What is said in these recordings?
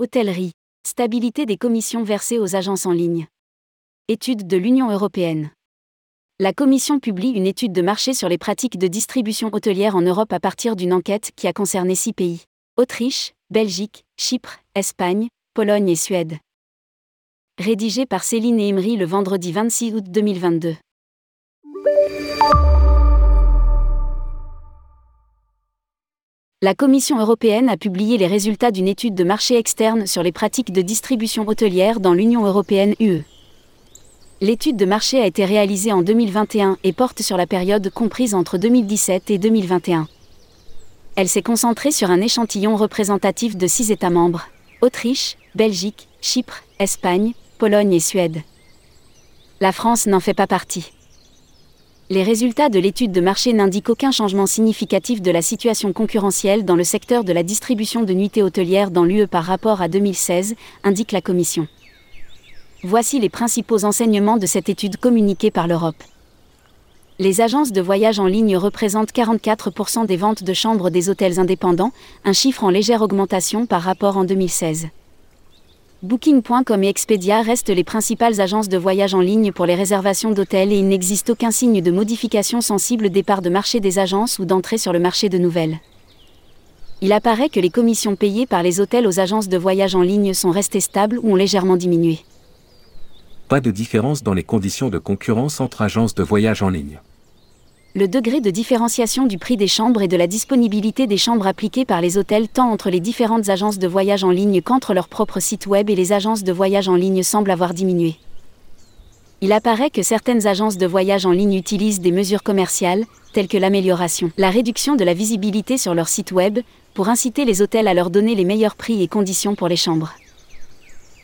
Hôtellerie. Stabilité des commissions versées aux agences en ligne. Étude de l'Union européenne. La Commission publie une étude de marché sur les pratiques de distribution hôtelière en Europe à partir d'une enquête qui a concerné six pays. Autriche, Belgique, Chypre, Espagne, Pologne et Suède. Rédigé par Céline et Emery le vendredi 26 août 2022. La Commission européenne a publié les résultats d'une étude de marché externe sur les pratiques de distribution hôtelière dans l'Union européenne UE. L'étude de marché a été réalisée en 2021 et porte sur la période comprise entre 2017 et 2021. Elle s'est concentrée sur un échantillon représentatif de six États membres Autriche, Belgique, Chypre, Espagne, Pologne et Suède. La France n'en fait pas partie les résultats de l'étude de marché n'indiquent aucun changement significatif de la situation concurrentielle dans le secteur de la distribution de nuitées hôtelières dans l'UE par rapport à 2016, indique la Commission. Voici les principaux enseignements de cette étude communiquée par l'Europe. Les agences de voyage en ligne représentent 44% des ventes de chambres des hôtels indépendants, un chiffre en légère augmentation par rapport en 2016. Booking.com et Expedia restent les principales agences de voyage en ligne pour les réservations d'hôtels et il n'existe aucun signe de modification sensible des parts de marché des agences ou d'entrée sur le marché de nouvelles. Il apparaît que les commissions payées par les hôtels aux agences de voyage en ligne sont restées stables ou ont légèrement diminué. Pas de différence dans les conditions de concurrence entre agences de voyage en ligne le degré de différenciation du prix des chambres et de la disponibilité des chambres appliquées par les hôtels tant entre les différentes agences de voyage en ligne qu'entre leurs propres sites web et les agences de voyage en ligne semble avoir diminué. Il apparaît que certaines agences de voyage en ligne utilisent des mesures commerciales, telles que l'amélioration, la réduction de la visibilité sur leur site web, pour inciter les hôtels à leur donner les meilleurs prix et conditions pour les chambres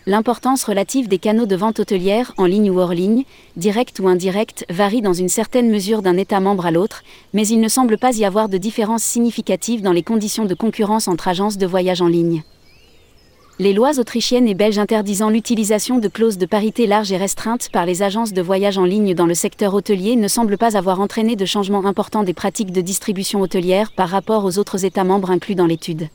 l'importance relative des canaux de vente hôtelière, en ligne ou hors ligne, direct ou indirect, varie dans une certaine mesure d'un État membre à l'autre, mais il ne semble pas y avoir de différence significative dans les conditions de concurrence entre agences de voyage en ligne. Les lois autrichiennes et belges interdisant l'utilisation de clauses de parité larges et restreintes par les agences de voyage en ligne dans le secteur hôtelier ne semblent pas avoir entraîné de changements importants des pratiques de distribution hôtelière par rapport aux autres États membres inclus dans l'étude.